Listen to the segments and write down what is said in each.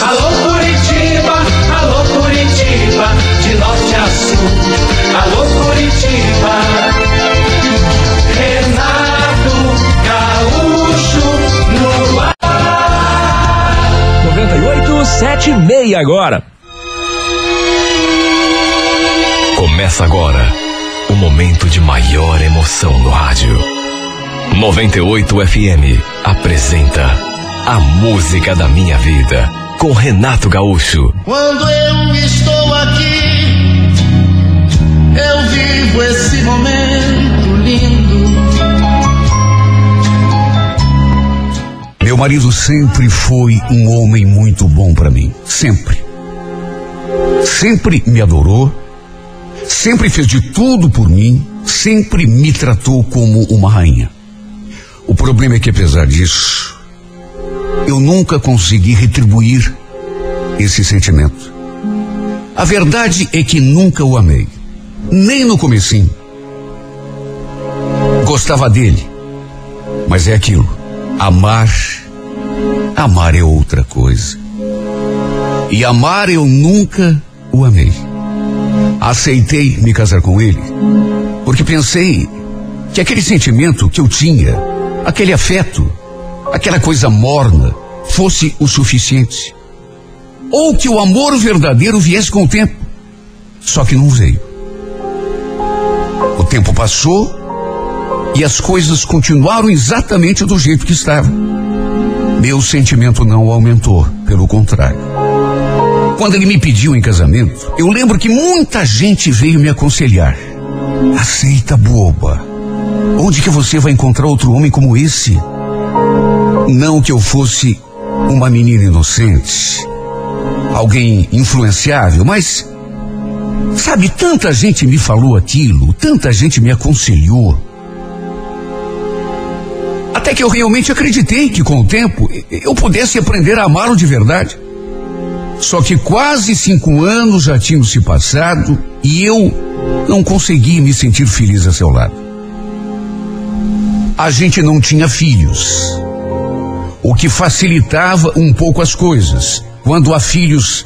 Alô Curitiba, alô Curitiba, de norte a sul. Alô Curitiba. Renato Gaúcho no ar. 98, 7 e meia agora. Começa agora o momento de maior emoção no rádio. 98 FM apresenta A Música da Minha Vida com Renato Gaúcho. Quando eu estou aqui, eu vivo esse momento lindo. Meu marido sempre foi um homem muito bom para mim. Sempre. Sempre me adorou. Sempre fez de tudo por mim. Sempre me tratou como uma rainha. O problema é que, apesar disso, eu nunca consegui retribuir esse sentimento. A verdade é que nunca o amei. Nem no comecinho. Gostava dele. Mas é aquilo. Amar. Amar é outra coisa. E amar eu nunca o amei. Aceitei me casar com ele porque pensei que aquele sentimento que eu tinha, aquele afeto, aquela coisa morna, fosse o suficiente. Ou que o amor verdadeiro viesse com o tempo. Só que não veio. O tempo passou e as coisas continuaram exatamente do jeito que estavam. Meu sentimento não aumentou, pelo contrário. Quando ele me pediu em casamento, eu lembro que muita gente veio me aconselhar. Aceita, boba. Onde que você vai encontrar outro homem como esse? Não que eu fosse uma menina inocente, alguém influenciável, mas sabe, tanta gente me falou aquilo, tanta gente me aconselhou. Até que eu realmente acreditei que com o tempo eu pudesse aprender a amá-lo de verdade. Só que quase cinco anos já tinham se passado e eu não conseguia me sentir feliz a seu lado. A gente não tinha filhos, o que facilitava um pouco as coisas. Quando há filhos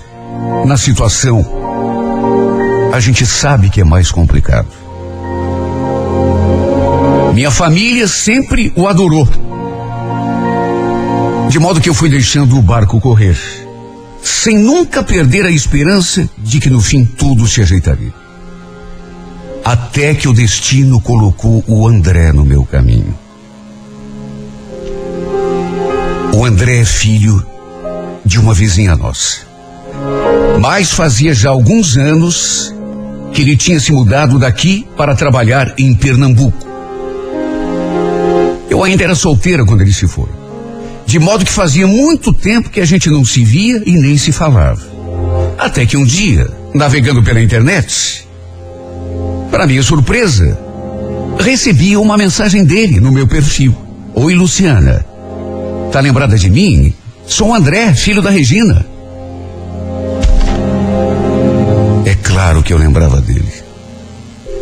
na situação, a gente sabe que é mais complicado. Minha família sempre o adorou. De modo que eu fui deixando o barco correr, sem nunca perder a esperança de que no fim tudo se ajeitaria. Até que o destino colocou o André no meu caminho. O André é filho de uma vizinha nossa. Mas fazia já alguns anos que ele tinha se mudado daqui para trabalhar em Pernambuco. Eu ainda era solteira quando ele se foi. De modo que fazia muito tempo que a gente não se via e nem se falava. Até que um dia, navegando pela internet, para minha surpresa, recebi uma mensagem dele no meu perfil. Oi, Luciana. Tá lembrada de mim? Sou o André, filho da Regina. É claro que eu lembrava dele.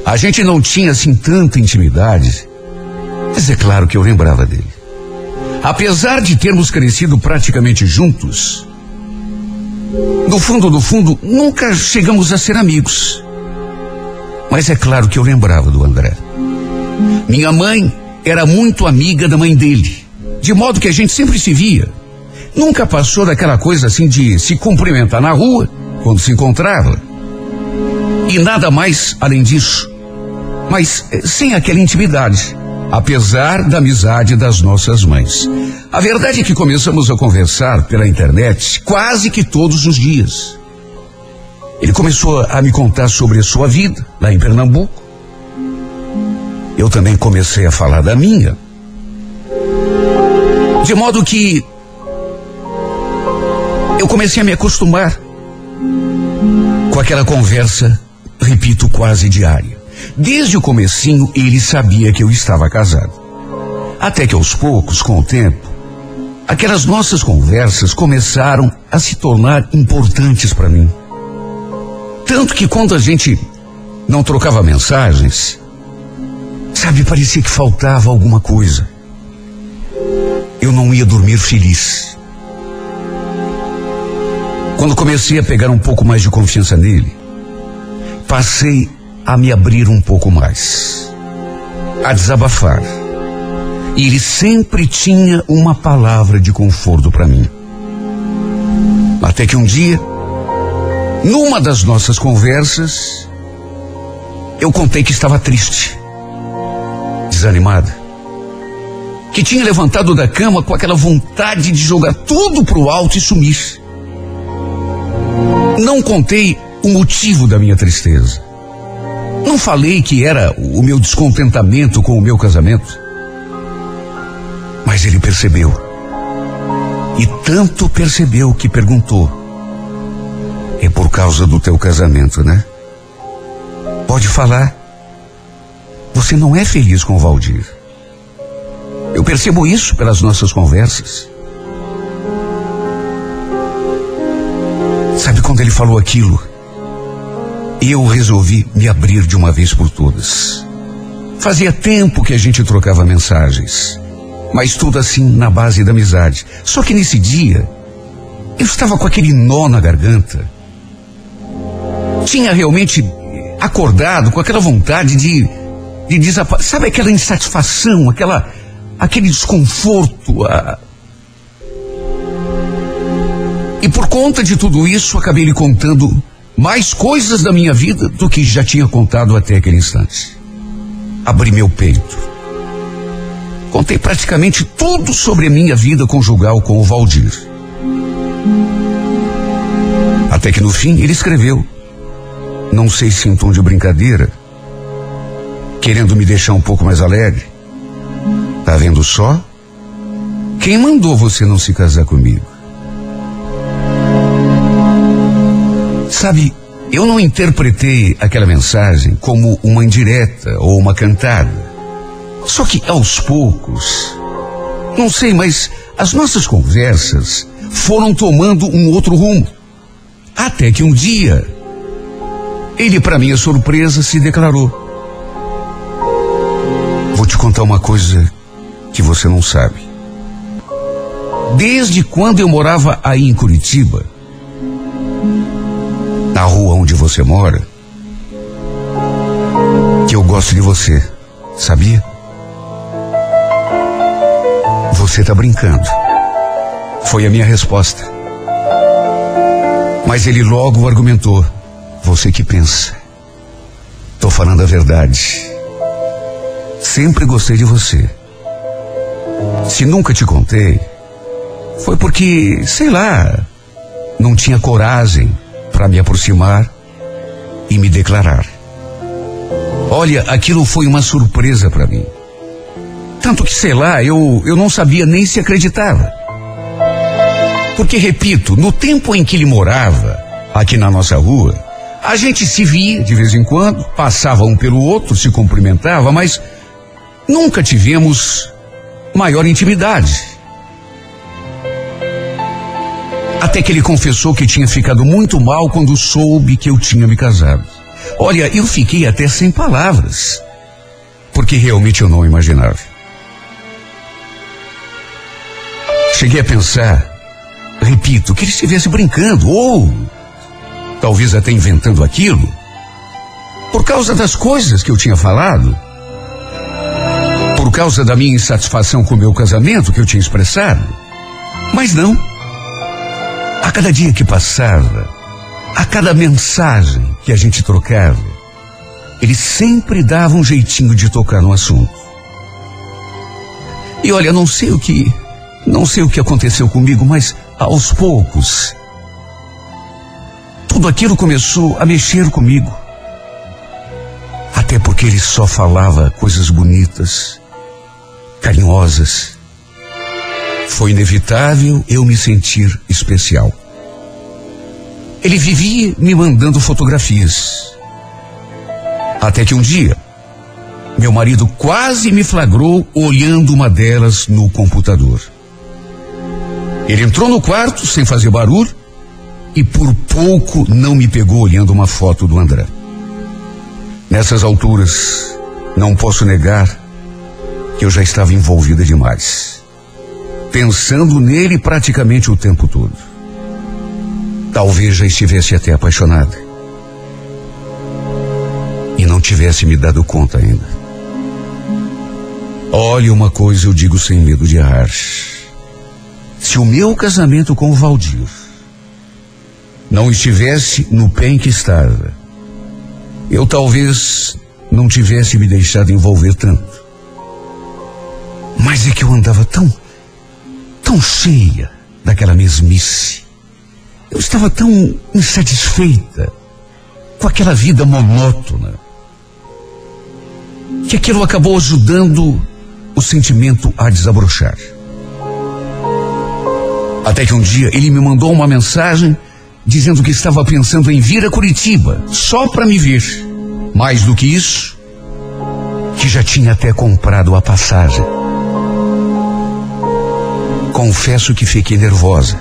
A gente não tinha assim tanta intimidade, mas é claro que eu lembrava dele. Apesar de termos crescido praticamente juntos, no fundo, no fundo, nunca chegamos a ser amigos. Mas é claro que eu lembrava do André. Minha mãe era muito amiga da mãe dele, de modo que a gente sempre se via. Nunca passou daquela coisa assim de se cumprimentar na rua, quando se encontrava. E nada mais além disso. Mas eh, sem aquela intimidade, apesar da amizade das nossas mães. A verdade é que começamos a conversar pela internet quase que todos os dias. Ele começou a me contar sobre a sua vida lá em Pernambuco. Eu também comecei a falar da minha. De modo que eu comecei a me acostumar com aquela conversa, repito, quase diária. Desde o comecinho ele sabia que eu estava casado. Até que aos poucos, com o tempo, aquelas nossas conversas começaram a se tornar importantes para mim. Tanto que quando a gente não trocava mensagens, sabe, parecia que faltava alguma coisa. Eu não ia dormir feliz. Quando comecei a pegar um pouco mais de confiança nele, passei a me abrir um pouco mais, a desabafar. E ele sempre tinha uma palavra de conforto para mim. Até que um dia, numa das nossas conversas, eu contei que estava triste, desanimada, que tinha levantado da cama com aquela vontade de jogar tudo pro alto e sumir. Não contei o motivo da minha tristeza. Não falei que era o meu descontentamento com o meu casamento. Mas ele percebeu. E tanto percebeu que perguntou: É por causa do teu casamento, né? Pode falar. Você não é feliz com o Valdir. Eu percebo isso pelas nossas conversas. Sabe quando ele falou aquilo? Eu resolvi me abrir de uma vez por todas. Fazia tempo que a gente trocava mensagens, mas tudo assim na base da amizade. Só que nesse dia, eu estava com aquele nó na garganta. Tinha realmente acordado com aquela vontade de, de desaparecer. Sabe aquela insatisfação, aquela, aquele desconforto? A... E por conta de tudo isso, acabei lhe contando mais coisas da minha vida do que já tinha contado até aquele instante. Abri meu peito. Contei praticamente tudo sobre a minha vida conjugal com o Valdir. Até que no fim ele escreveu, não sei se em tom de brincadeira, querendo me deixar um pouco mais alegre. Tá vendo só? Quem mandou você não se casar comigo? Sabe, eu não interpretei aquela mensagem como uma indireta ou uma cantada. Só que aos poucos, não sei, mas as nossas conversas foram tomando um outro rumo. Até que um dia, ele, para minha surpresa, se declarou: Vou te contar uma coisa que você não sabe. Desde quando eu morava aí em Curitiba, na rua onde você mora, que eu gosto de você, sabia? Você tá brincando. Foi a minha resposta. Mas ele logo argumentou: Você que pensa. Tô falando a verdade. Sempre gostei de você. Se nunca te contei, foi porque, sei lá, não tinha coragem para me aproximar e me declarar. Olha, aquilo foi uma surpresa para mim. Tanto que, sei lá, eu, eu não sabia nem se acreditava. Porque, repito, no tempo em que ele morava, aqui na nossa rua, a gente se via de vez em quando, passava um pelo outro, se cumprimentava, mas nunca tivemos maior intimidade. Até que ele confessou que tinha ficado muito mal quando soube que eu tinha me casado. Olha, eu fiquei até sem palavras, porque realmente eu não imaginava. Cheguei a pensar, repito, que ele estivesse brincando, ou talvez até inventando aquilo, por causa das coisas que eu tinha falado, por causa da minha insatisfação com o meu casamento que eu tinha expressado. Mas não. A cada dia que passava, a cada mensagem que a gente trocava, ele sempre dava um jeitinho de tocar no assunto. E olha, não sei o que, não sei o que aconteceu comigo, mas aos poucos, tudo aquilo começou a mexer comigo. Até porque ele só falava coisas bonitas, carinhosas. Foi inevitável eu me sentir especial. Ele vivia me mandando fotografias. Até que um dia, meu marido quase me flagrou olhando uma delas no computador. Ele entrou no quarto sem fazer barulho e por pouco não me pegou olhando uma foto do André. Nessas alturas, não posso negar que eu já estava envolvida demais, pensando nele praticamente o tempo todo. talvez já estivesse até apaixonada. E não tivesse me dado conta ainda. Olha, uma coisa eu digo sem medo de errar. Se o meu casamento com o Valdir não estivesse no pé em que estava, eu talvez não tivesse me deixado envolver tanto. Mas é que eu andava tão, tão cheia daquela mesmice. Eu estava tão insatisfeita com aquela vida monótona que aquilo acabou ajudando o sentimento a desabrochar. Até que um dia ele me mandou uma mensagem dizendo que estava pensando em vir a Curitiba só para me ver. Mais do que isso, que já tinha até comprado a passagem. Confesso que fiquei nervosa.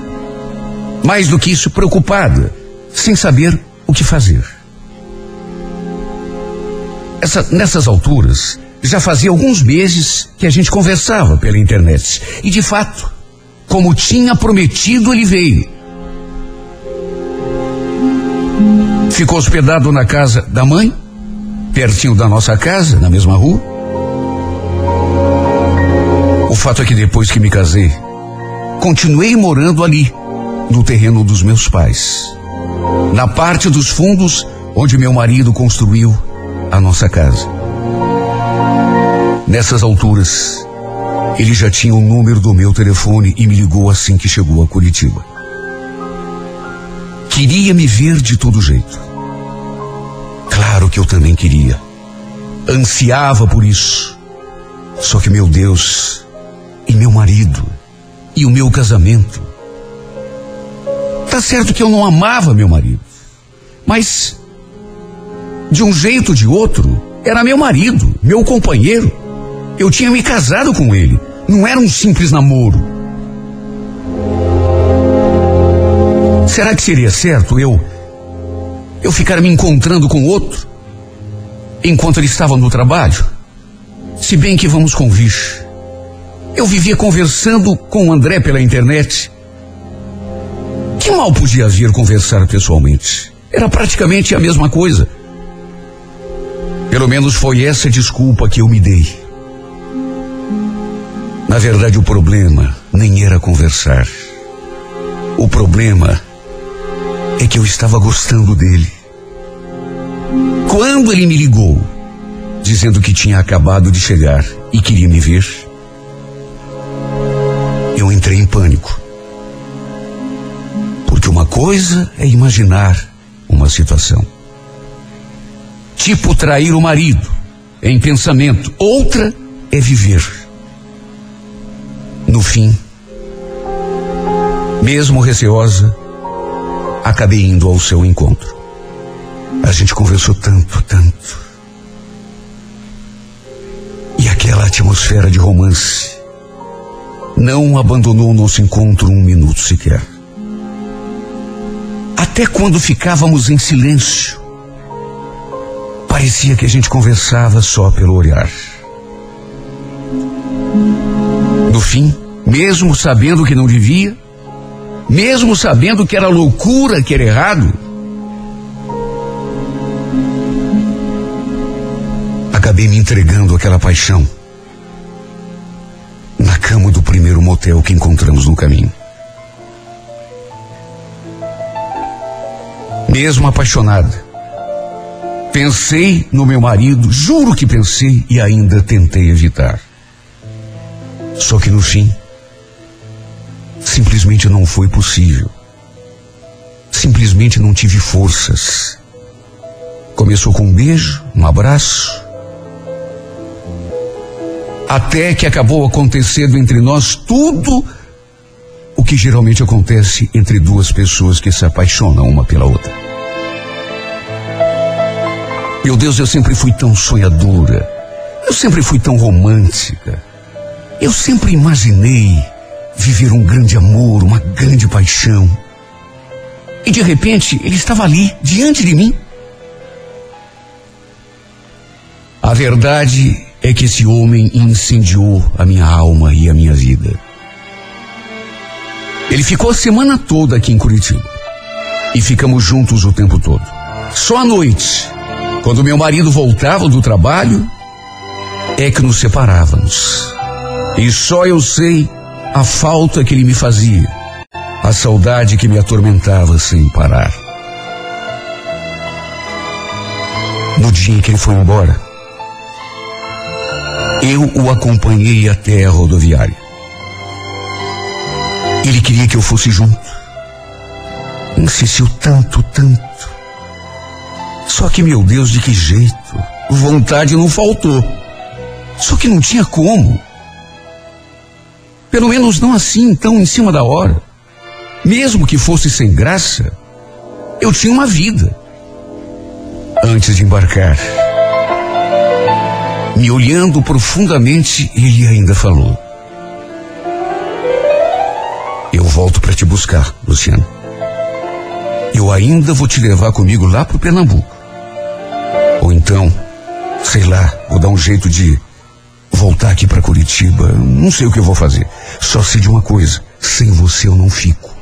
Mais do que isso, preocupada, sem saber o que fazer. Essa, nessas alturas, já fazia alguns meses que a gente conversava pela internet. E de fato, como tinha prometido, ele veio. Ficou hospedado na casa da mãe, pertinho da nossa casa, na mesma rua. O fato é que depois que me casei, continuei morando ali, no terreno dos meus pais. Na parte dos fundos onde meu marido construiu a nossa casa. Nessas alturas, ele já tinha o número do meu telefone e me ligou assim que chegou a Curitiba. Queria me ver de todo jeito. Claro que eu também queria. Ansiava por isso. Só que meu Deus, e meu marido, e o meu casamento. Tá certo que eu não amava meu marido, mas de um jeito ou de outro, era meu marido, meu companheiro. Eu tinha me casado com ele. Não era um simples namoro. Será que seria certo eu eu ficar me encontrando com outro enquanto ele estava no trabalho? Se bem que vamos convir. Eu vivia conversando com o André pela internet. Que mal podia vir conversar pessoalmente? Era praticamente a mesma coisa. Pelo menos foi essa desculpa que eu me dei. Na verdade, o problema nem era conversar. O problema é que eu estava gostando dele. Quando ele me ligou, dizendo que tinha acabado de chegar e queria me ver, eu entrei em pânico. Porque uma coisa é imaginar uma situação. Tipo trair o marido, em pensamento. Outra é viver. No fim, mesmo receosa, acabei indo ao seu encontro. A gente conversou tanto, tanto. E aquela atmosfera de romance não abandonou o nosso encontro um minuto sequer. Até quando ficávamos em silêncio, parecia que a gente conversava só pelo olhar. No fim, mesmo sabendo que não devia, mesmo sabendo que era loucura, que era errado, acabei me entregando àquela paixão primeiro motel que encontramos no caminho. Mesmo apaixonada, pensei no meu marido, juro que pensei e ainda tentei evitar. Só que no fim, simplesmente não foi possível. Simplesmente não tive forças. Começou com um beijo, um abraço, até que acabou acontecendo entre nós tudo o que geralmente acontece entre duas pessoas que se apaixonam uma pela outra. Meu Deus, eu sempre fui tão sonhadora. Eu sempre fui tão romântica. Eu sempre imaginei viver um grande amor, uma grande paixão. E de repente ele estava ali, diante de mim. A verdade é que esse homem incendiou a minha alma e a minha vida. Ele ficou a semana toda aqui em Curitiba. e ficamos juntos o tempo todo. Só à noite, quando meu marido voltava do trabalho, é que nos separávamos. E só eu sei a falta que ele me fazia, a saudade que me atormentava sem parar. No dia em que ele foi embora, eu o acompanhei até a rodoviária. Ele queria que eu fosse junto. Insistiu tanto, tanto. Só que, meu Deus, de que jeito? Vontade não faltou. Só que não tinha como. Pelo menos não assim, tão em cima da hora. Mesmo que fosse sem graça, eu tinha uma vida. Antes de embarcar, me olhando profundamente, ele ainda falou: Eu volto para te buscar, Luciano. Eu ainda vou te levar comigo lá pro Pernambuco. Ou então, sei lá, vou dar um jeito de voltar aqui para Curitiba. Não sei o que eu vou fazer. Só sei de uma coisa: sem você eu não fico.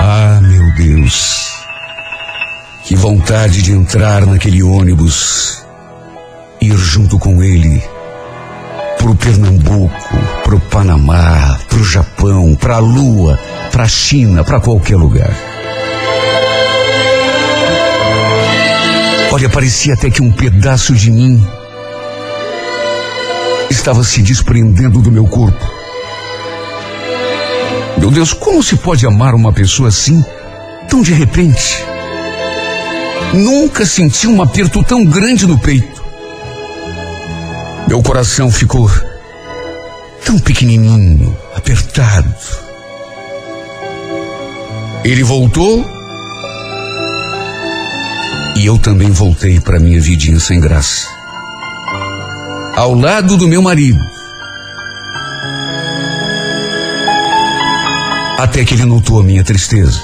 Ah, meu Deus. Que vontade de entrar naquele ônibus, ir junto com ele pro Pernambuco, pro Panamá, pro Japão, pra Lua, pra China, pra qualquer lugar. Olha, parecia até que um pedaço de mim estava se desprendendo do meu corpo. Meu Deus, como se pode amar uma pessoa assim, tão de repente? Nunca senti um aperto tão grande no peito. Meu coração ficou tão pequenininho, apertado. Ele voltou e eu também voltei para minha vidinha sem graça. Ao lado do meu marido. Até que ele notou a minha tristeza,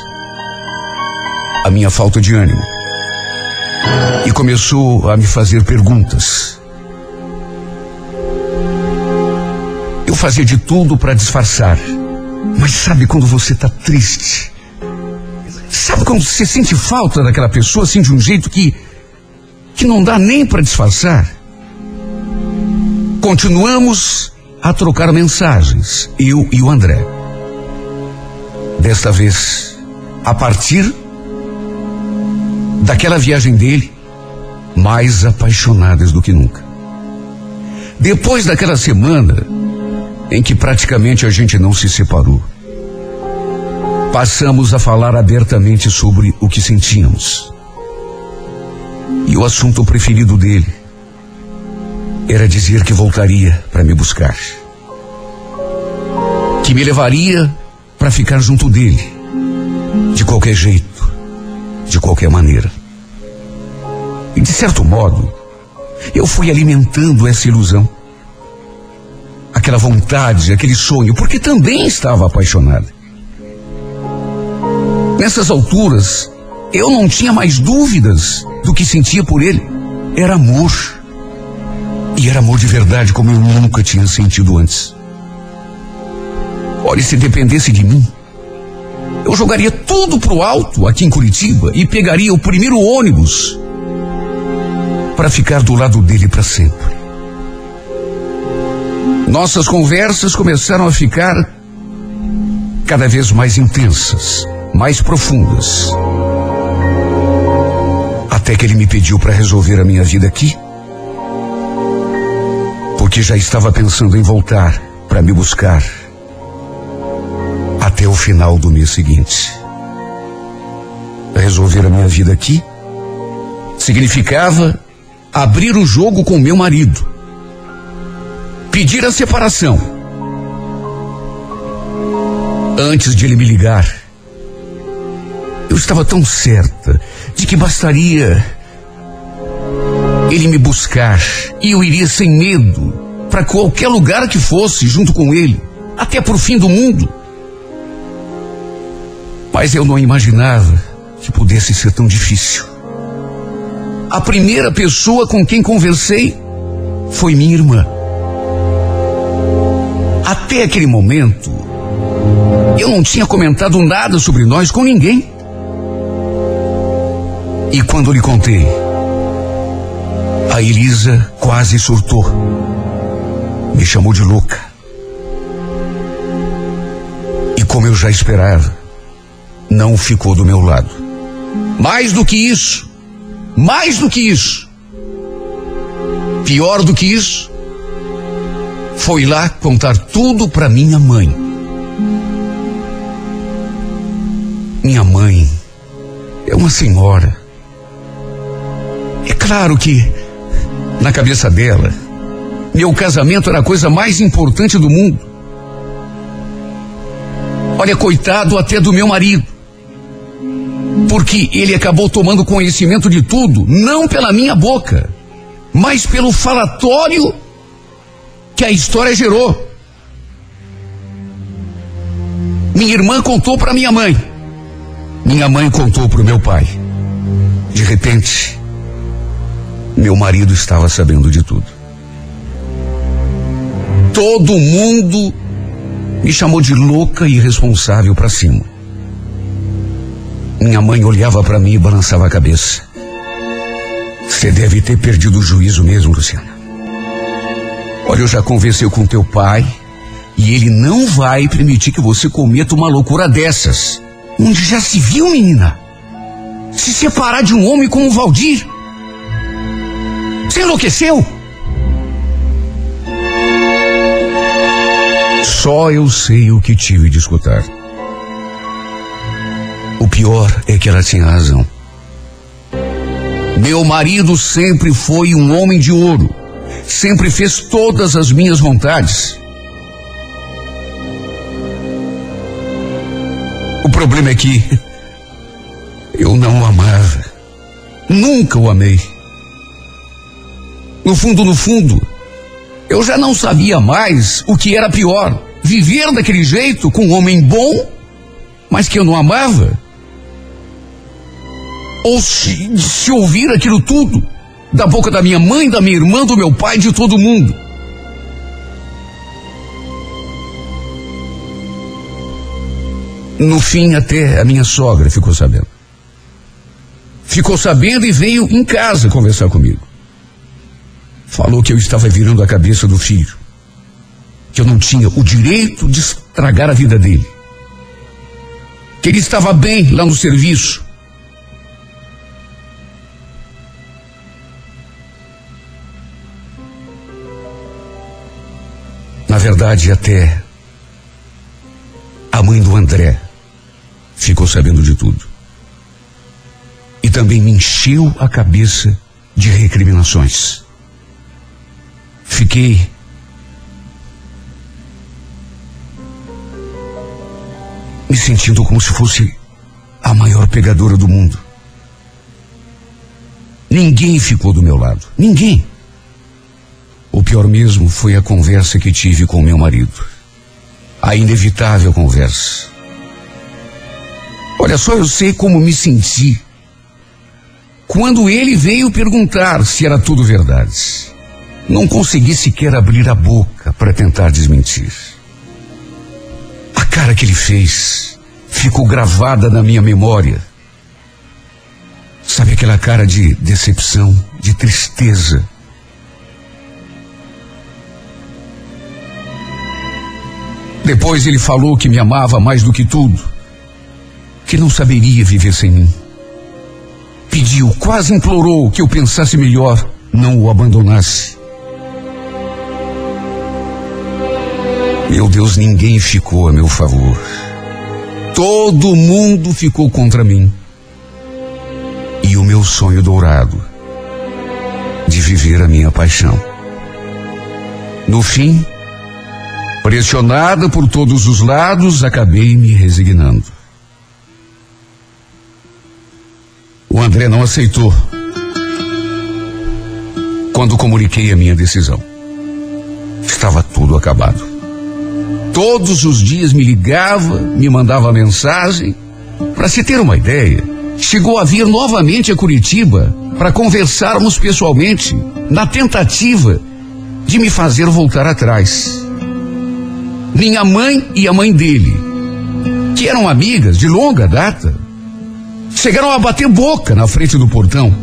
a minha falta de ânimo. E começou a me fazer perguntas. Eu fazia de tudo para disfarçar. Mas sabe quando você está triste? Sabe quando você sente falta daquela pessoa assim de um jeito que que não dá nem para disfarçar? Continuamos a trocar mensagens, eu e o André. Desta vez, a partir daquela viagem dele, mais apaixonadas do que nunca. Depois daquela semana em que praticamente a gente não se separou, passamos a falar abertamente sobre o que sentíamos. E o assunto preferido dele era dizer que voltaria para me buscar. Que me levaria para ficar junto dele. De qualquer jeito, de qualquer maneira. E de certo modo, eu fui alimentando essa ilusão. Aquela vontade, aquele sonho, porque também estava apaixonada. Nessas alturas, eu não tinha mais dúvidas do que sentia por ele. Era amor. E era amor de verdade, como eu nunca tinha sentido antes. Olha, se dependesse de mim, eu jogaria tudo pro alto aqui em Curitiba e pegaria o primeiro ônibus para ficar do lado dele para sempre. Nossas conversas começaram a ficar cada vez mais intensas, mais profundas. Até que ele me pediu para resolver a minha vida aqui, porque já estava pensando em voltar para me buscar até o final do mês seguinte. Resolver a minha vida aqui significava abrir o jogo com meu marido, pedir a separação. Antes de ele me ligar, eu estava tão certa de que bastaria ele me buscar e eu iria sem medo para qualquer lugar que fosse junto com ele, até para o fim do mundo. Mas eu não imaginava que pudesse ser tão difícil. A primeira pessoa com quem conversei foi minha irmã. Até aquele momento, Eu não tinha comentado nada sobre nós com ninguém. E quando lhe contei, a Elisa quase surtou. Me chamou de louca. E como eu já esperava, não ficou do meu lado. Mais do que isso, mais do que isso, pior do que isso, foi lá contar tudo para minha mãe. Minha mãe é uma senhora. É claro que, na cabeça dela, meu casamento era a coisa mais importante do mundo. Olha, coitado até do meu marido. Porque ele acabou tomando conhecimento de tudo, não pela minha boca, mas pelo falatório que a história gerou. Minha irmã contou para minha mãe. Minha mãe contou para o meu pai. De repente, meu marido estava sabendo de tudo. Todo mundo me chamou de louca e irresponsável para cima. Minha mãe olhava para mim e balançava a cabeça. Você deve ter perdido o juízo mesmo, Luciana. Olha, eu já conversei com teu pai e ele não vai permitir que você cometa uma loucura dessas. Onde já se viu, menina? Se separar de um homem como o Valdir? Você enlouqueceu? Só eu sei o que tive de escutar. Pior é que ela tinha razão. Meu marido sempre foi um homem de ouro. Sempre fez todas as minhas vontades. O problema é que eu não o amava. Nunca o amei. No fundo, no fundo, eu já não sabia mais o que era pior: viver daquele jeito com um homem bom, mas que eu não amava. Ou se, se ouvir aquilo tudo da boca da minha mãe, da minha irmã, do meu pai, de todo mundo. No fim, até a minha sogra ficou sabendo. Ficou sabendo e veio em casa conversar comigo. Falou que eu estava virando a cabeça do filho. Que eu não tinha o direito de estragar a vida dele. Que ele estava bem lá no serviço. Na verdade, até a mãe do André ficou sabendo de tudo. E também me encheu a cabeça de recriminações. Fiquei me sentindo como se fosse a maior pegadora do mundo. Ninguém ficou do meu lado. Ninguém. O pior mesmo foi a conversa que tive com meu marido. A inevitável conversa. Olha só, eu sei como me senti quando ele veio perguntar se era tudo verdade. Não consegui sequer abrir a boca para tentar desmentir. A cara que ele fez ficou gravada na minha memória. Sabe aquela cara de decepção, de tristeza? Depois ele falou que me amava mais do que tudo, que não saberia viver sem mim. Pediu, quase implorou que eu pensasse melhor, não o abandonasse. Meu Deus, ninguém ficou a meu favor. Todo mundo ficou contra mim. E o meu sonho dourado de viver a minha paixão. No fim, pressionada por todos os lados, acabei me resignando. O André não aceitou quando comuniquei a minha decisão. Estava tudo acabado. Todos os dias me ligava, me mandava mensagem. Para se ter uma ideia, chegou a vir novamente a Curitiba para conversarmos pessoalmente, na tentativa de me fazer voltar atrás. Minha mãe e a mãe dele que eram amigas de longa data, chegaram a bater boca na frente do portão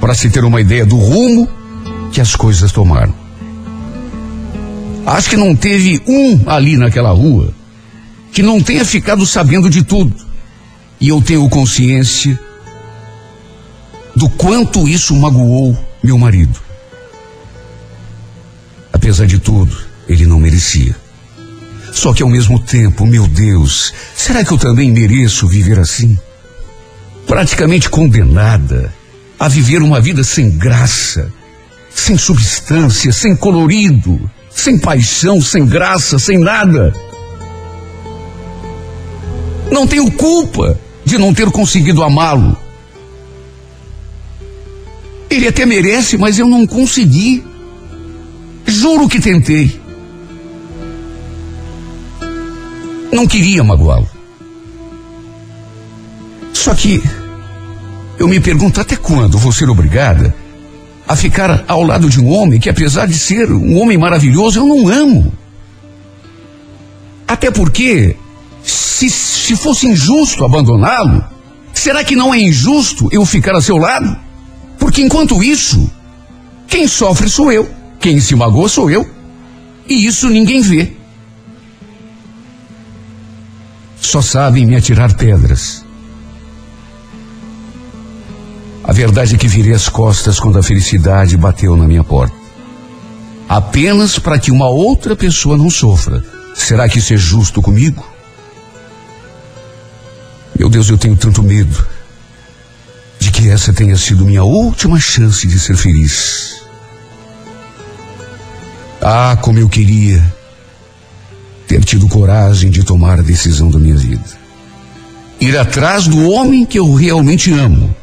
para se ter uma ideia do rumo que as coisas tomaram. Acho que não teve um ali naquela rua que não tenha ficado sabendo de tudo. E eu tenho consciência do quanto isso magoou meu marido. Apesar de tudo, ele não merecia. Só que ao mesmo tempo, meu Deus, será que eu também mereço viver assim? Praticamente condenada a viver uma vida sem graça, sem substância, sem colorido, sem paixão, sem graça, sem nada. Não tenho culpa de não ter conseguido amá-lo. Ele até merece, mas eu não consegui. Juro que tentei. Não queria magoá-lo. Só que eu me pergunto até quando vou ser obrigada a ficar ao lado de um homem que, apesar de ser um homem maravilhoso, eu não amo. Até porque, se, se fosse injusto abandoná-lo, será que não é injusto eu ficar a seu lado? Porque enquanto isso, quem sofre sou eu, quem se magoa sou eu. E isso ninguém vê. Só sabem me atirar pedras. A verdade é que virei as costas quando a felicidade bateu na minha porta. Apenas para que uma outra pessoa não sofra. Será que isso é justo comigo? Meu Deus, eu tenho tanto medo de que essa tenha sido minha última chance de ser feliz. Ah, como eu queria ter tido coragem de tomar a decisão da minha vida. Ir atrás do homem que eu realmente amo,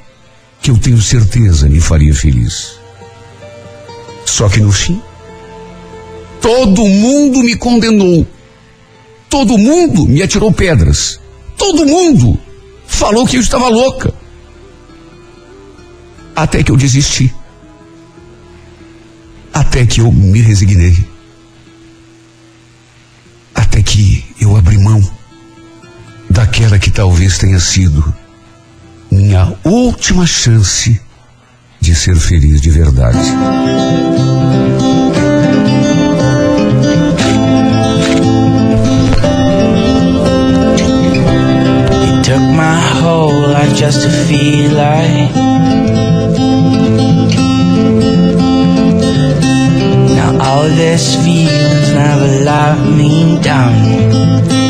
que eu tenho certeza me faria feliz. Só que no fim, todo mundo me condenou. Todo mundo me atirou pedras. Todo mundo falou que eu estava louca. Até que eu desisti. Até que eu me resignei. Até que eu abri mão daquela que talvez tenha sido minha última chance de ser feliz de verdade. Took my whole life just to feel like Now all this never let me down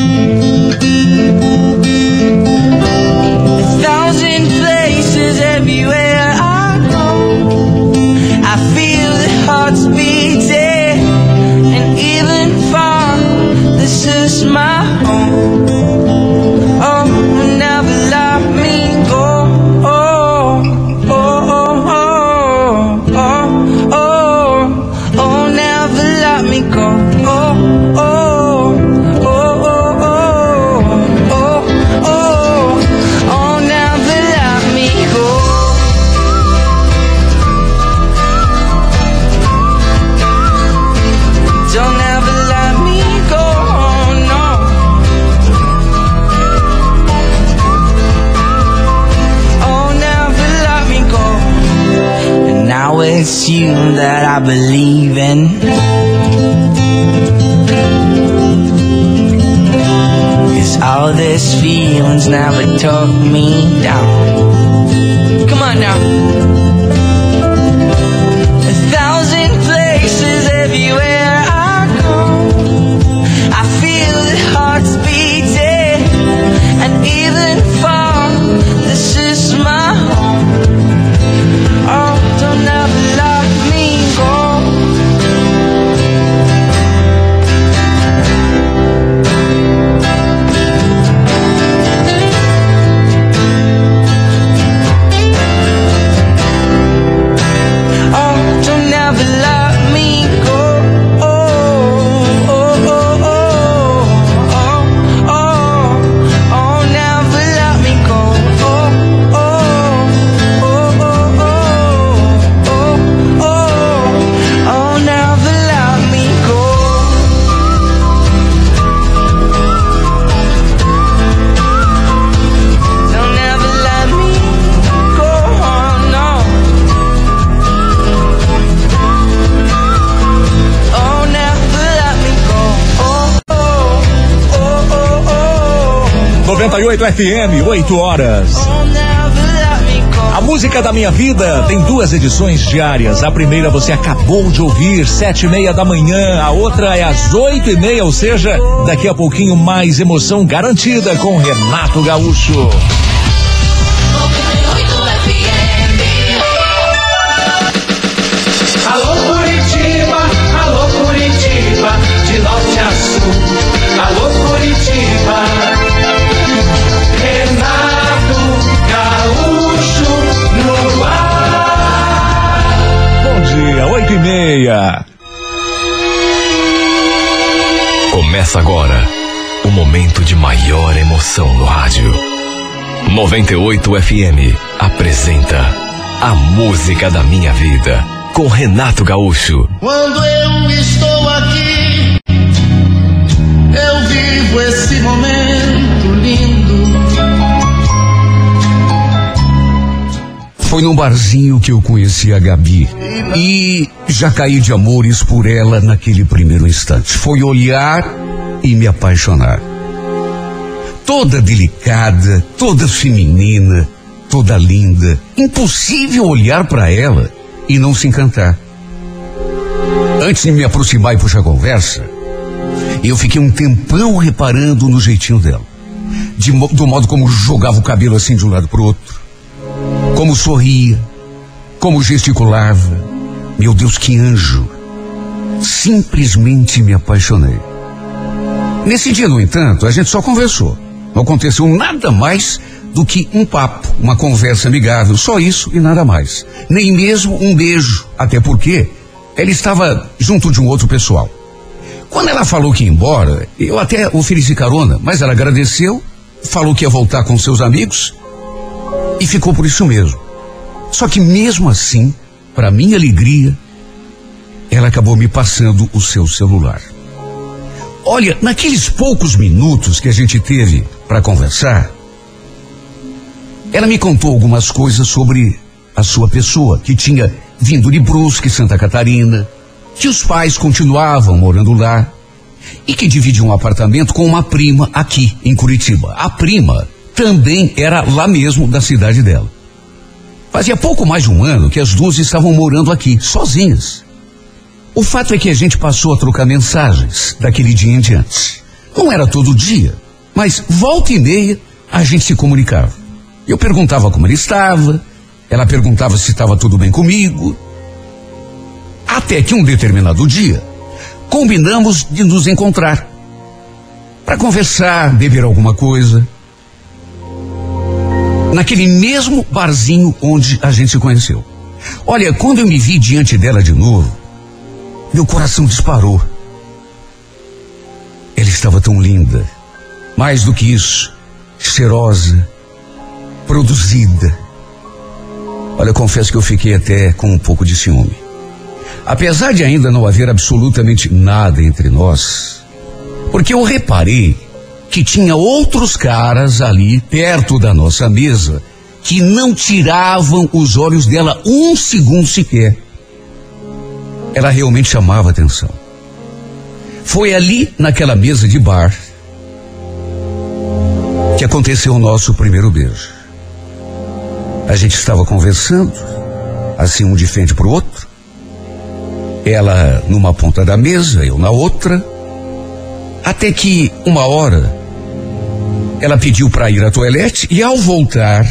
that I believe in. Cause all this feelings never took me down. Come on now. 98 FM, 8 horas. A música da minha vida tem duas edições diárias. A primeira você acabou de ouvir, sete e meia da manhã. A outra é às oito e meia, ou seja, daqui a pouquinho mais emoção garantida com Renato Gaúcho. Começa agora o momento de maior emoção no rádio. 98 FM apresenta A Música da Minha Vida com Renato Gaúcho. Quando eu estou aqui, eu vivo esse momento lindo. Foi num barzinho que eu conheci a Gabi. E já caí de amores por ela naquele primeiro instante. Foi olhar e me apaixonar. Toda delicada, toda feminina, toda linda. Impossível olhar para ela e não se encantar. Antes de me aproximar e puxar conversa, eu fiquei um tempão reparando no jeitinho dela. De do modo como jogava o cabelo assim de um lado pro outro como sorria, como gesticulava. Meu Deus, que anjo! Simplesmente me apaixonei. Nesse dia, no entanto, a gente só conversou. Não aconteceu nada mais do que um papo, uma conversa amigável, só isso e nada mais. Nem mesmo um beijo, até porque ela estava junto de um outro pessoal. Quando ela falou que ia embora, eu até ofereci carona, mas ela agradeceu, falou que ia voltar com seus amigos e ficou por isso mesmo. Só que mesmo assim, para minha alegria, ela acabou me passando o seu celular. Olha, naqueles poucos minutos que a gente teve para conversar, ela me contou algumas coisas sobre a sua pessoa, que tinha vindo de Brusque, Santa Catarina, que os pais continuavam morando lá e que dividia um apartamento com uma prima aqui em Curitiba. A prima também era lá mesmo da cidade dela. Fazia pouco mais de um ano que as duas estavam morando aqui, sozinhas. O fato é que a gente passou a trocar mensagens daquele dia em diante. Não era todo dia, mas volta e meia a gente se comunicava. Eu perguntava como ele estava, ela perguntava se estava tudo bem comigo. Até que um determinado dia, combinamos de nos encontrar para conversar, beber alguma coisa. Naquele mesmo barzinho onde a gente se conheceu. Olha, quando eu me vi diante dela de novo, meu coração disparou. Ela estava tão linda. Mais do que isso, cheirosa, produzida. Olha, confesso que eu fiquei até com um pouco de ciúme. Apesar de ainda não haver absolutamente nada entre nós, porque eu reparei que tinha outros caras ali perto da nossa mesa que não tiravam os olhos dela um segundo sequer. Ela realmente chamava atenção. Foi ali, naquela mesa de bar, que aconteceu o nosso primeiro beijo. A gente estava conversando, assim um de frente para o outro. Ela numa ponta da mesa, eu na outra. Até que, uma hora, ela pediu para ir à toilette e, ao voltar,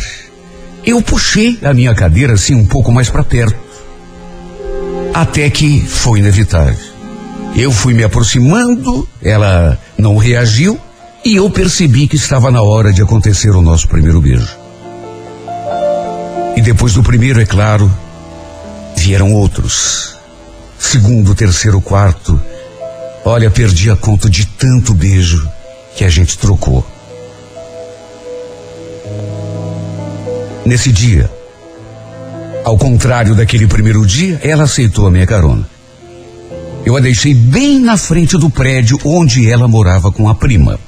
eu puxei a minha cadeira assim um pouco mais para perto. Até que foi inevitável. Eu fui me aproximando, ela não reagiu e eu percebi que estava na hora de acontecer o nosso primeiro beijo. E depois do primeiro, é claro, vieram outros. Segundo, terceiro, quarto. Olha, perdi a conta de tanto beijo que a gente trocou. Nesse dia, ao contrário daquele primeiro dia, ela aceitou a minha carona. Eu a deixei bem na frente do prédio onde ela morava com a prima.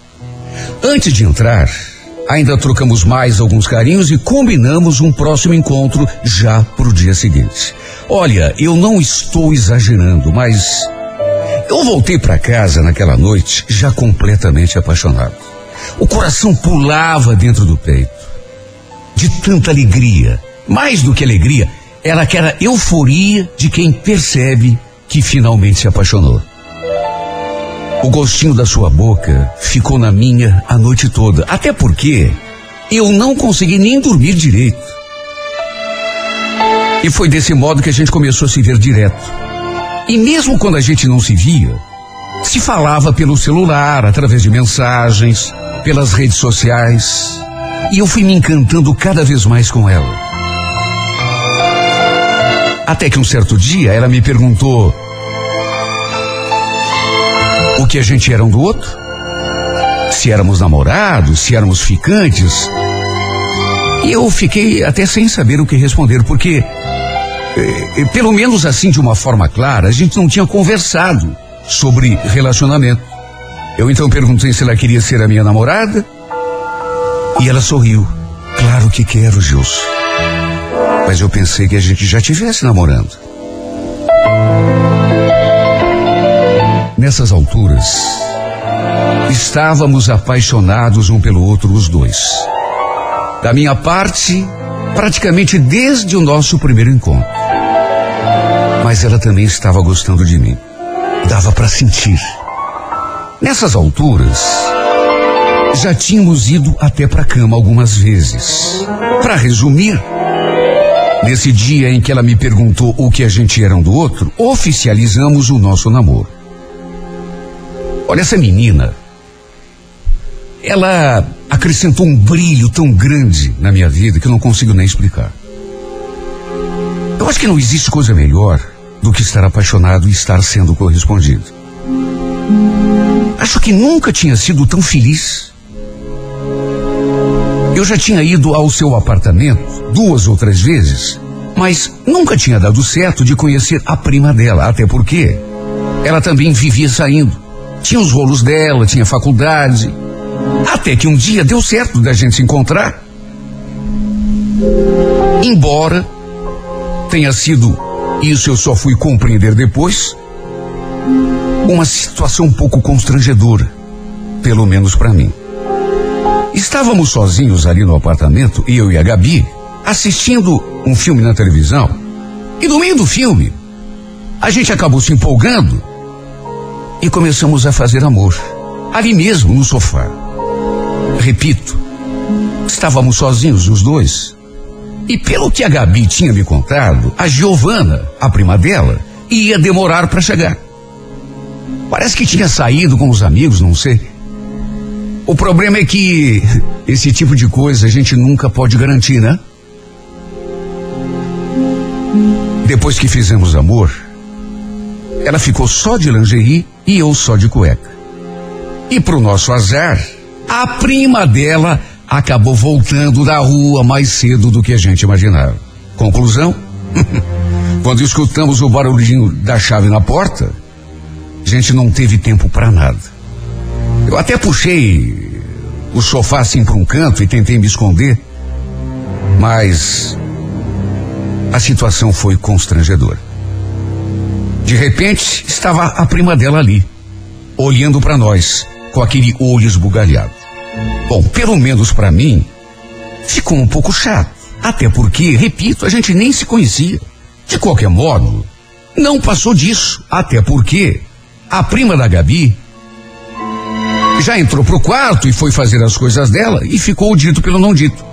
Antes de entrar, ainda trocamos mais alguns carinhos e combinamos um próximo encontro já para o dia seguinte. Olha, eu não estou exagerando, mas eu voltei para casa naquela noite já completamente apaixonado. O coração pulava dentro do peito. De tanta alegria. Mais do que alegria, era aquela euforia de quem percebe que finalmente se apaixonou. O gostinho da sua boca ficou na minha a noite toda. Até porque eu não consegui nem dormir direito. E foi desse modo que a gente começou a se ver direto. E mesmo quando a gente não se via, se falava pelo celular, através de mensagens, pelas redes sociais. E eu fui me encantando cada vez mais com ela. Até que um certo dia ela me perguntou o que a gente era um do outro. Se éramos namorados, se éramos ficantes. E eu fiquei até sem saber o que responder, porque, eh, eh, pelo menos assim de uma forma clara, a gente não tinha conversado sobre relacionamento. Eu então perguntei se ela queria ser a minha namorada. E ela sorriu. Claro que quero, Gilson. Mas eu pensei que a gente já tivesse namorando. Nessas alturas, estávamos apaixonados um pelo outro, os dois. Da minha parte, praticamente desde o nosso primeiro encontro. Mas ela também estava gostando de mim. Dava para sentir. Nessas alturas, já tínhamos ido até para cama algumas vezes. Para resumir, nesse dia em que ela me perguntou o que a gente era um do outro, oficializamos o nosso namoro. Olha, essa menina, ela acrescentou um brilho tão grande na minha vida que eu não consigo nem explicar. Eu acho que não existe coisa melhor do que estar apaixonado e estar sendo correspondido. Acho que nunca tinha sido tão feliz. Eu já tinha ido ao seu apartamento duas ou três vezes, mas nunca tinha dado certo de conhecer a prima dela, até porque ela também vivia saindo. Tinha os rolos dela, tinha faculdade. Até que um dia deu certo da gente se encontrar. Embora tenha sido, isso eu só fui compreender depois, uma situação um pouco constrangedora, pelo menos para mim. Estávamos sozinhos ali no apartamento, eu e a Gabi, assistindo um filme na televisão. E no meio do filme, a gente acabou se empolgando e começamos a fazer amor. Ali mesmo, no sofá. Repito, estávamos sozinhos os dois. E pelo que a Gabi tinha me contado, a Giovana, a prima dela, ia demorar para chegar. Parece que tinha saído com os amigos, não sei. O problema é que esse tipo de coisa a gente nunca pode garantir, né? Depois que fizemos amor, ela ficou só de lingerie e eu só de cueca. E pro nosso azar, a prima dela acabou voltando da rua mais cedo do que a gente imaginava. Conclusão? Quando escutamos o barulhinho da chave na porta, a gente não teve tempo para nada. Eu até puxei o sofá assim para um canto e tentei me esconder, mas a situação foi constrangedora. De repente, estava a prima dela ali, olhando para nós, com aquele olho esbugalhado. Bom, pelo menos para mim, ficou um pouco chato. Até porque, repito, a gente nem se conhecia. De qualquer modo, não passou disso. Até porque a prima da Gabi já entrou pro quarto e foi fazer as coisas dela e ficou dito pelo não dito.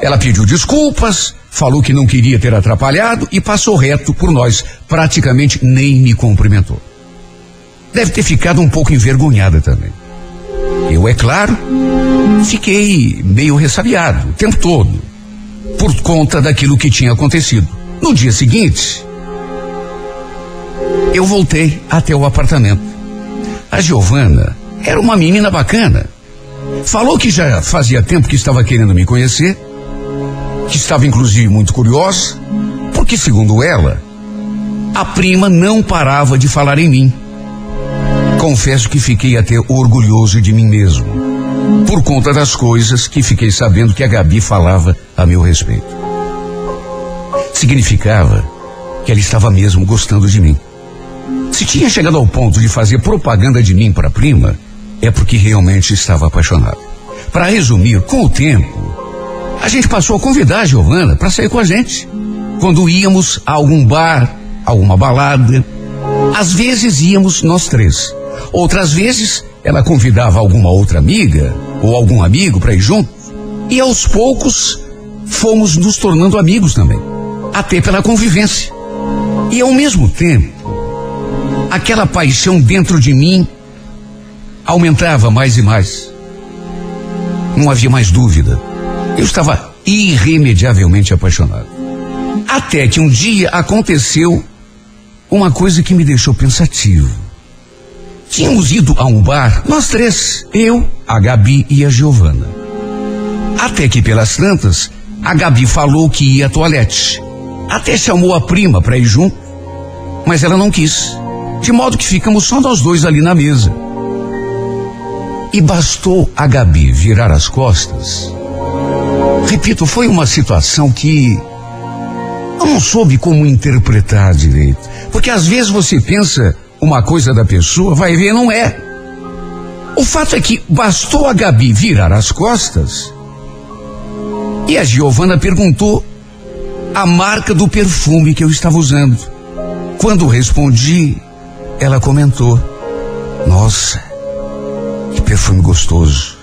Ela pediu desculpas, falou que não queria ter atrapalhado e passou reto por nós. Praticamente nem me cumprimentou. Deve ter ficado um pouco envergonhada também. Eu, é claro, fiquei meio ressabiado o tempo todo, por conta daquilo que tinha acontecido. No dia seguinte, eu voltei até o apartamento. A Giovana era uma menina bacana. Falou que já fazia tempo que estava querendo me conhecer que estava inclusive muito curiosa, porque, segundo ela, a prima não parava de falar em mim. Confesso que fiquei até orgulhoso de mim mesmo, por conta das coisas que fiquei sabendo que a Gabi falava a meu respeito. Significava que ela estava mesmo gostando de mim. Se tinha chegado ao ponto de fazer propaganda de mim para a prima, é porque realmente estava apaixonado. Para resumir, com o tempo, a gente passou a convidar a Giovana para sair com a gente. Quando íamos a algum bar, alguma balada, às vezes íamos nós três. Outras vezes ela convidava alguma outra amiga ou algum amigo para ir junto. E aos poucos fomos nos tornando amigos também, até pela convivência. E ao mesmo tempo, aquela paixão dentro de mim aumentava mais e mais. Não havia mais dúvida. Eu estava irremediavelmente apaixonado. Até que um dia aconteceu uma coisa que me deixou pensativo. Tínhamos ido a um bar, nós três, eu, a Gabi e a Giovana. Até que pelas tantas, a Gabi falou que ia à toalete. Até chamou a prima para ir junto, mas ela não quis. De modo que ficamos só nós dois ali na mesa. E bastou a Gabi virar as costas. Repito, foi uma situação que eu não soube como interpretar direito. Porque às vezes você pensa uma coisa da pessoa, vai ver, não é. O fato é que bastou a Gabi virar as costas e a Giovana perguntou a marca do perfume que eu estava usando. Quando respondi, ela comentou: Nossa, que perfume gostoso.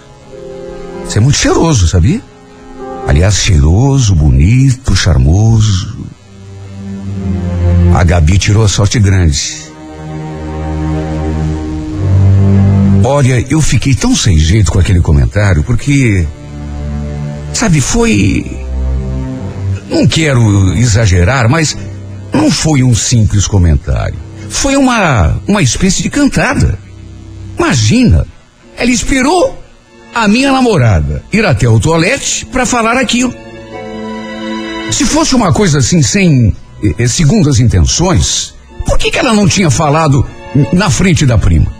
Você é muito cheiroso, sabia? Aliás, cheiroso, bonito, charmoso. A Gabi tirou a sorte grande. Olha, eu fiquei tão sem jeito com aquele comentário, porque. Sabe, foi. Não quero exagerar, mas não foi um simples comentário. Foi uma, uma espécie de cantada. Imagina, ela esperou a minha namorada ir até o toalete para falar aquilo. Se fosse uma coisa assim, sem eh, segundas intenções, por que, que ela não tinha falado na frente da prima?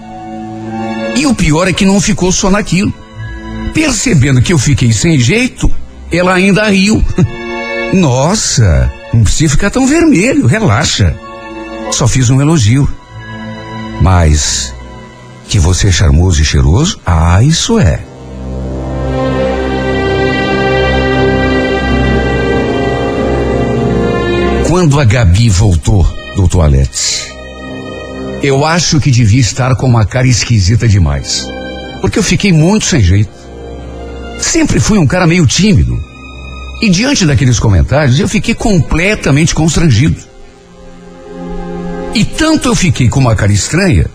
E o pior é que não ficou só naquilo. Percebendo que eu fiquei sem jeito, ela ainda riu. Nossa, não precisa ficar tão vermelho, relaxa. Só fiz um elogio. Mas que você é charmoso e cheiroso? Ah, isso é. Quando a Gabi voltou do toalete, eu acho que devia estar com uma cara esquisita demais. Porque eu fiquei muito sem jeito. Sempre fui um cara meio tímido. E diante daqueles comentários, eu fiquei completamente constrangido. E tanto eu fiquei com uma cara estranha,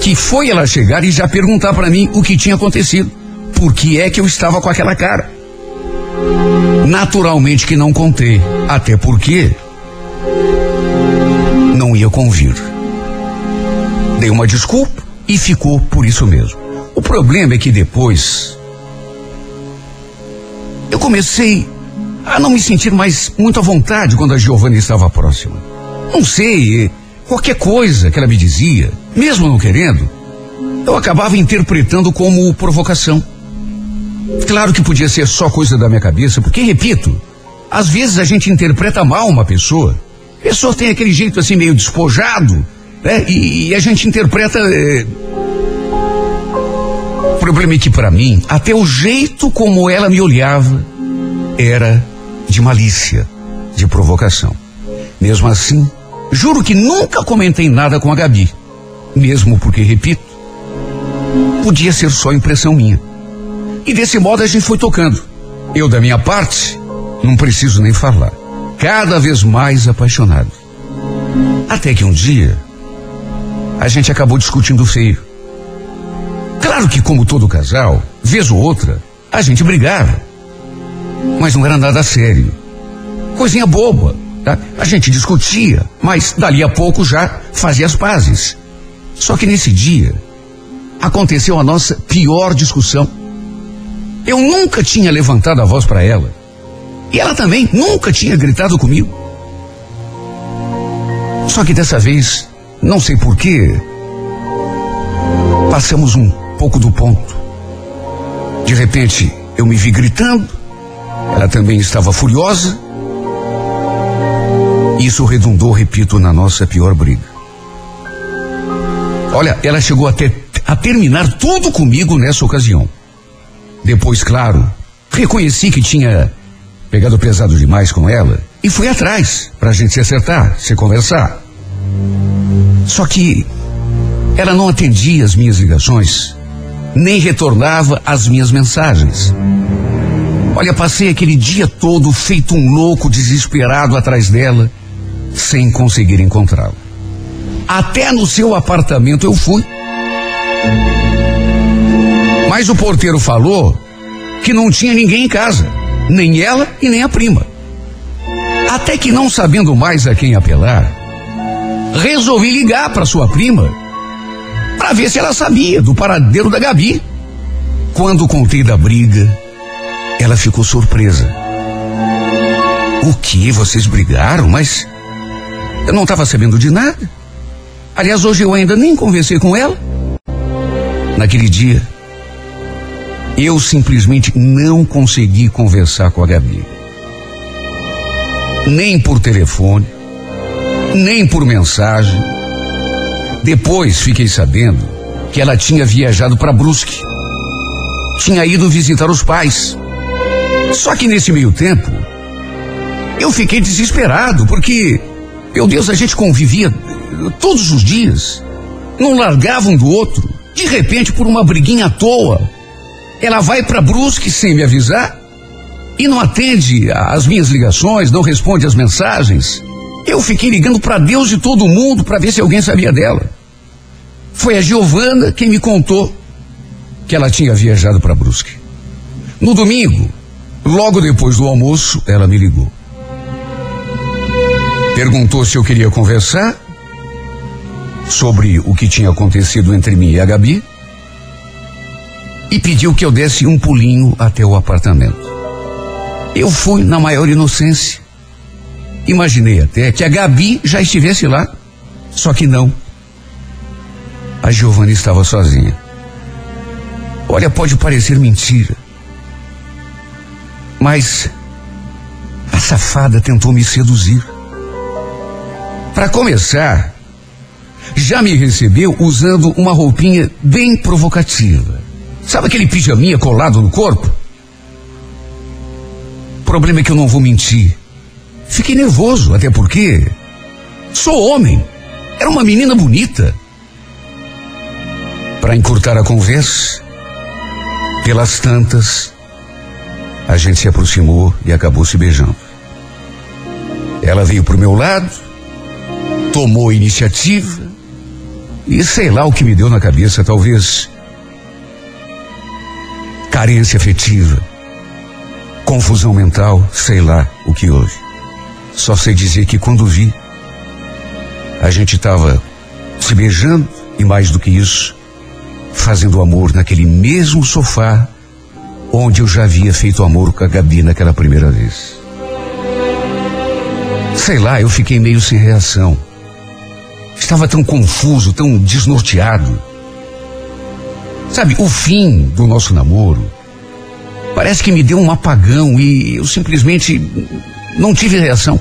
que foi ela chegar e já perguntar para mim o que tinha acontecido. Por que é que eu estava com aquela cara? Naturalmente que não contei, até porque não ia convir. Dei uma desculpa e ficou por isso mesmo. O problema é que depois eu comecei a não me sentir mais muito à vontade quando a Giovanna estava próxima. Não sei, qualquer coisa que ela me dizia, mesmo não querendo, eu acabava interpretando como provocação. Claro que podia ser só coisa da minha cabeça, porque, repito, às vezes a gente interpreta mal uma pessoa. A pessoa tem aquele jeito assim meio despojado, né? E, e a gente interpreta. É... O problema é que para mim, até o jeito como ela me olhava era de malícia, de provocação. Mesmo assim, juro que nunca comentei nada com a Gabi. Mesmo porque, repito, podia ser só impressão minha. E desse modo a gente foi tocando. Eu, da minha parte, não preciso nem falar. Cada vez mais apaixonado. Até que um dia, a gente acabou discutindo feio. Claro que, como todo casal, vez ou outra, a gente brigava. Mas não era nada sério. Coisinha boba. Tá? A gente discutia, mas dali a pouco já fazia as pazes. Só que nesse dia, aconteceu a nossa pior discussão. Eu nunca tinha levantado a voz para ela. E ela também nunca tinha gritado comigo. Só que dessa vez, não sei porquê, passamos um pouco do ponto. De repente, eu me vi gritando, ela também estava furiosa. Isso redundou, repito, na nossa pior briga. Olha, ela chegou até a terminar tudo comigo nessa ocasião. Depois, claro, reconheci que tinha pegado pesado demais com ela e fui atrás para a gente se acertar, se conversar. Só que ela não atendia as minhas ligações, nem retornava as minhas mensagens. Olha, passei aquele dia todo feito um louco, desesperado atrás dela, sem conseguir encontrá-la. Até no seu apartamento eu fui. Mas o porteiro falou que não tinha ninguém em casa, nem ela e nem a prima. Até que não sabendo mais a quem apelar, resolvi ligar para sua prima para ver se ela sabia do paradeiro da Gabi. Quando contei da briga, ela ficou surpresa. O que? Vocês brigaram? Mas eu não estava sabendo de nada. Aliás, hoje eu ainda nem conversei com ela. Naquele dia, eu simplesmente não consegui conversar com a Gabi. Nem por telefone, nem por mensagem. Depois fiquei sabendo que ela tinha viajado para Brusque. Tinha ido visitar os pais. Só que nesse meio tempo, eu fiquei desesperado, porque, meu Deus, a gente convivia todos os dias. Não largava um do outro. De repente, por uma briguinha à toa, ela vai para Brusque sem me avisar e não atende às minhas ligações, não responde às mensagens. Eu fiquei ligando para Deus e todo mundo para ver se alguém sabia dela. Foi a Giovana quem me contou que ela tinha viajado para Brusque. No domingo, logo depois do almoço, ela me ligou. Perguntou se eu queria conversar sobre o que tinha acontecido entre mim e a Gabi e pediu que eu desse um pulinho até o apartamento. Eu fui na maior inocência. Imaginei até que a Gabi já estivesse lá, só que não. A Giovanna estava sozinha. Olha, pode parecer mentira, mas a safada tentou me seduzir. Para começar, já me recebeu usando uma roupinha bem provocativa. Sabe aquele pijaminha colado no corpo? O problema é que eu não vou mentir. Fiquei nervoso, até porque sou homem. Era uma menina bonita. Para encurtar a conversa, pelas tantas, a gente se aproximou e acabou se beijando. Ela veio pro meu lado, tomou iniciativa e sei lá o que me deu na cabeça, talvez carência afetiva, confusão mental, sei lá o que houve. Só sei dizer que quando vi, a gente estava se beijando e mais do que isso, fazendo amor naquele mesmo sofá onde eu já havia feito amor com a Gabi naquela primeira vez. Sei lá, eu fiquei meio sem reação. Estava tão confuso, tão desnorteado. Sabe, o fim do nosso namoro parece que me deu um apagão e eu simplesmente não tive reação.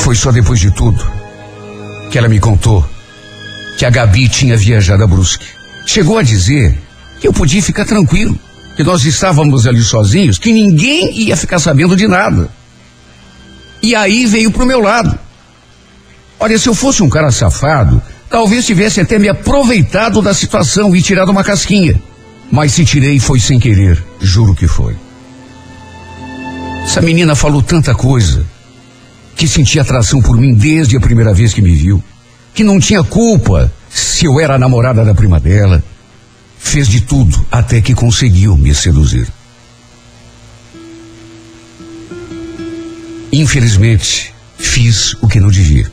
Foi só depois de tudo que ela me contou que a Gabi tinha viajado a Brusque. Chegou a dizer que eu podia ficar tranquilo, que nós estávamos ali sozinhos, que ninguém ia ficar sabendo de nada. E aí veio pro meu lado. Olha, se eu fosse um cara safado, talvez tivesse até me aproveitado da situação e tirado uma casquinha. Mas se tirei foi sem querer, juro que foi. Essa menina falou tanta coisa, que sentia atração por mim desde a primeira vez que me viu, que não tinha culpa se eu era a namorada da prima dela. Fez de tudo até que conseguiu me seduzir. Infelizmente, fiz o que não devia.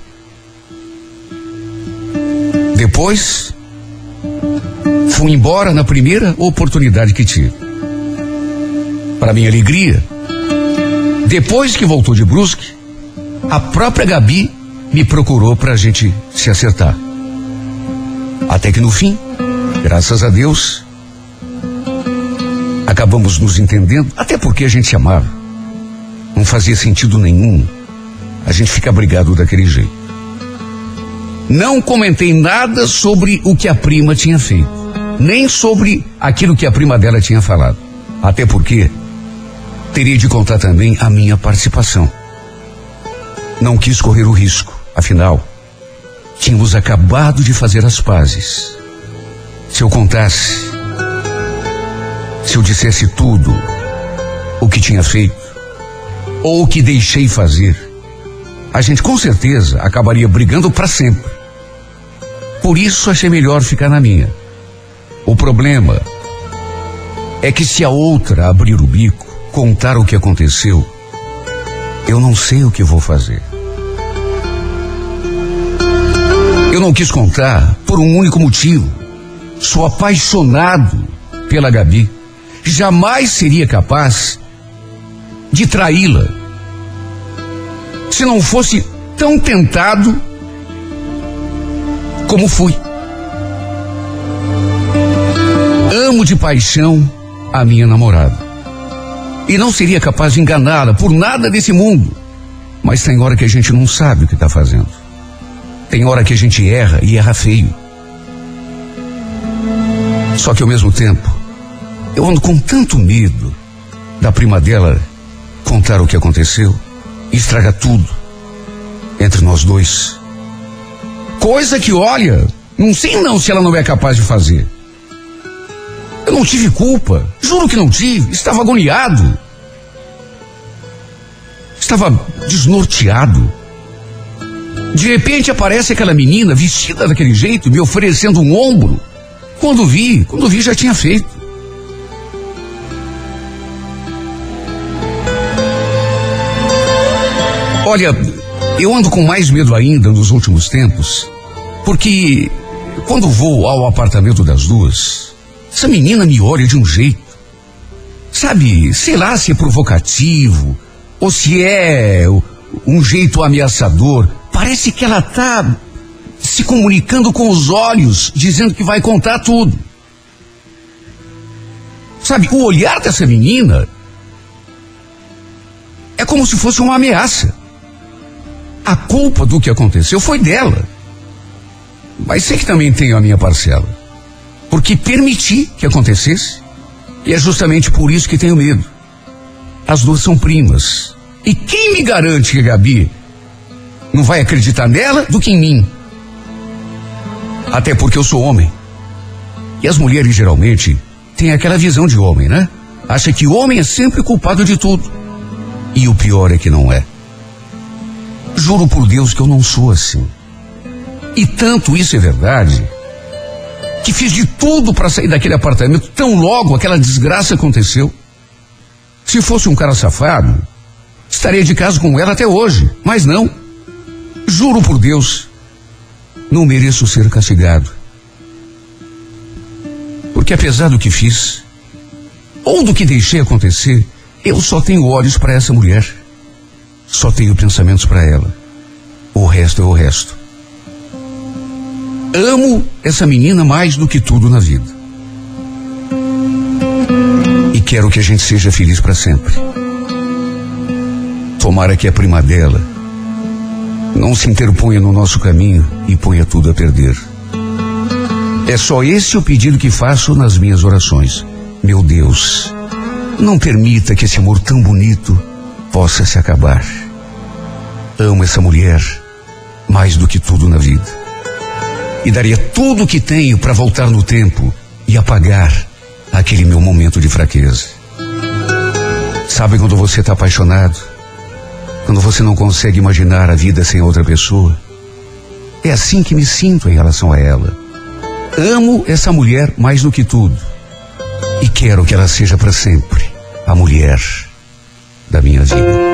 Depois, fui embora na primeira oportunidade que tive. Para minha alegria, depois que voltou de Brusque, a própria Gabi me procurou para a gente se acertar. Até que no fim, graças a Deus, acabamos nos entendendo, até porque a gente se amava. Não fazia sentido nenhum a gente ficar brigado daquele jeito. Não comentei nada sobre o que a prima tinha feito, nem sobre aquilo que a prima dela tinha falado. Até porque teria de contar também a minha participação. Não quis correr o risco, afinal, tínhamos acabado de fazer as pazes. Se eu contasse, se eu dissesse tudo o que tinha feito, ou que deixei fazer, a gente com certeza acabaria brigando para sempre. Por isso achei melhor ficar na minha. O problema é que se a outra abrir o bico, contar o que aconteceu, eu não sei o que vou fazer. Eu não quis contar por um único motivo. Sou apaixonado pela Gabi. Jamais seria capaz de traí-la. Se não fosse tão tentado como fui. Amo de paixão a minha namorada. E não seria capaz de enganá-la por nada desse mundo. Mas tem hora que a gente não sabe o que está fazendo. Tem hora que a gente erra e erra feio. Só que ao mesmo tempo, eu ando com tanto medo da prima dela contar o que aconteceu e tudo entre nós dois. Coisa que, olha, não sei não se ela não é capaz de fazer. Eu não tive culpa, juro que não tive, estava agoniado. Estava desnorteado. De repente aparece aquela menina vestida daquele jeito, me oferecendo um ombro. Quando vi, quando vi já tinha feito. Olha, eu ando com mais medo ainda nos últimos tempos, porque quando vou ao apartamento das duas, essa menina me olha de um jeito. Sabe, sei lá se é provocativo ou se é um jeito ameaçador. Parece que ela tá se comunicando com os olhos, dizendo que vai contar tudo. Sabe, o olhar dessa menina é como se fosse uma ameaça. A culpa do que aconteceu foi dela. Mas sei que também tenho a minha parcela. Porque permiti que acontecesse. E é justamente por isso que tenho medo. As duas são primas. E quem me garante que a Gabi não vai acreditar nela do que em mim? Até porque eu sou homem. E as mulheres geralmente têm aquela visão de homem, né? Acha que homem é sempre culpado de tudo. E o pior é que não é. Juro por Deus que eu não sou assim. E tanto isso é verdade, que fiz de tudo para sair daquele apartamento tão logo aquela desgraça aconteceu. Se fosse um cara safado, estaria de casa com ela até hoje, mas não. Juro por Deus, não mereço ser castigado. Porque apesar do que fiz, ou do que deixei acontecer, eu só tenho olhos para essa mulher. Só tenho pensamentos para ela. O resto é o resto. Amo essa menina mais do que tudo na vida. E quero que a gente seja feliz para sempre. Tomara que a prima dela não se interponha no nosso caminho e ponha tudo a perder. É só esse o pedido que faço nas minhas orações. Meu Deus, não permita que esse amor tão bonito possa se acabar. Amo essa mulher mais do que tudo na vida. E daria tudo o que tenho para voltar no tempo e apagar aquele meu momento de fraqueza. Sabe quando você está apaixonado? Quando você não consegue imaginar a vida sem outra pessoa? É assim que me sinto em relação a ela. Amo essa mulher mais do que tudo. E quero que ela seja para sempre a mulher da minha vida.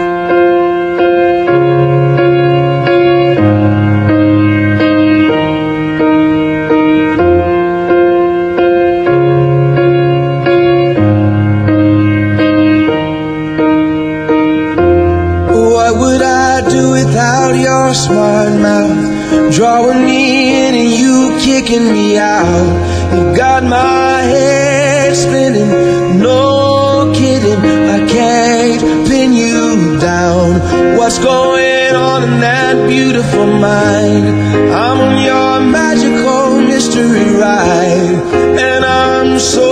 for mine. I'm on your magical mystery ride, and I'm so.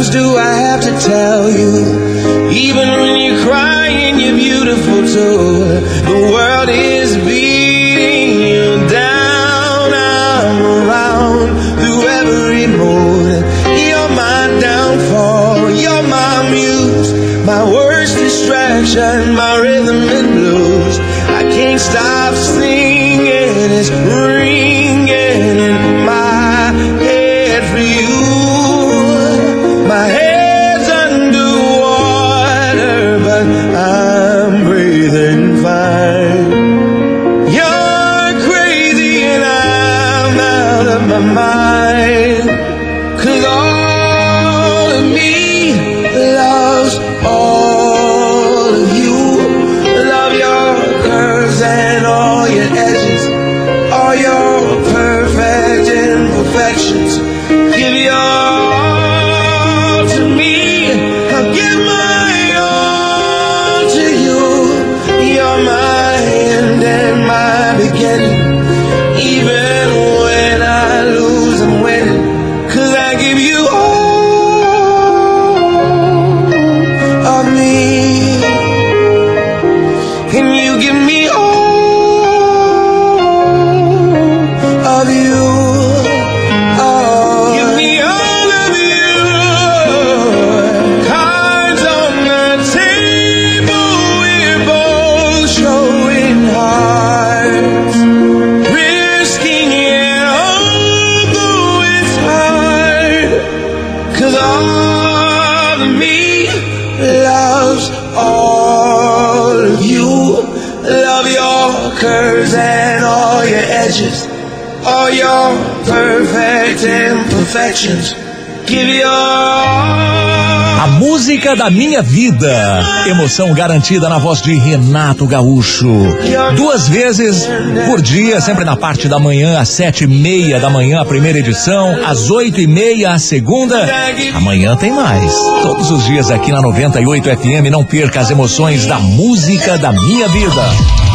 times do I have to tell you? da minha vida. Emoção garantida na voz de Renato Gaúcho. Duas vezes por dia, sempre na parte da manhã, às sete e meia da manhã, a primeira edição, às oito e meia, a segunda. Amanhã tem mais. Todos os dias aqui na 98 FM, não perca as emoções da música da minha vida.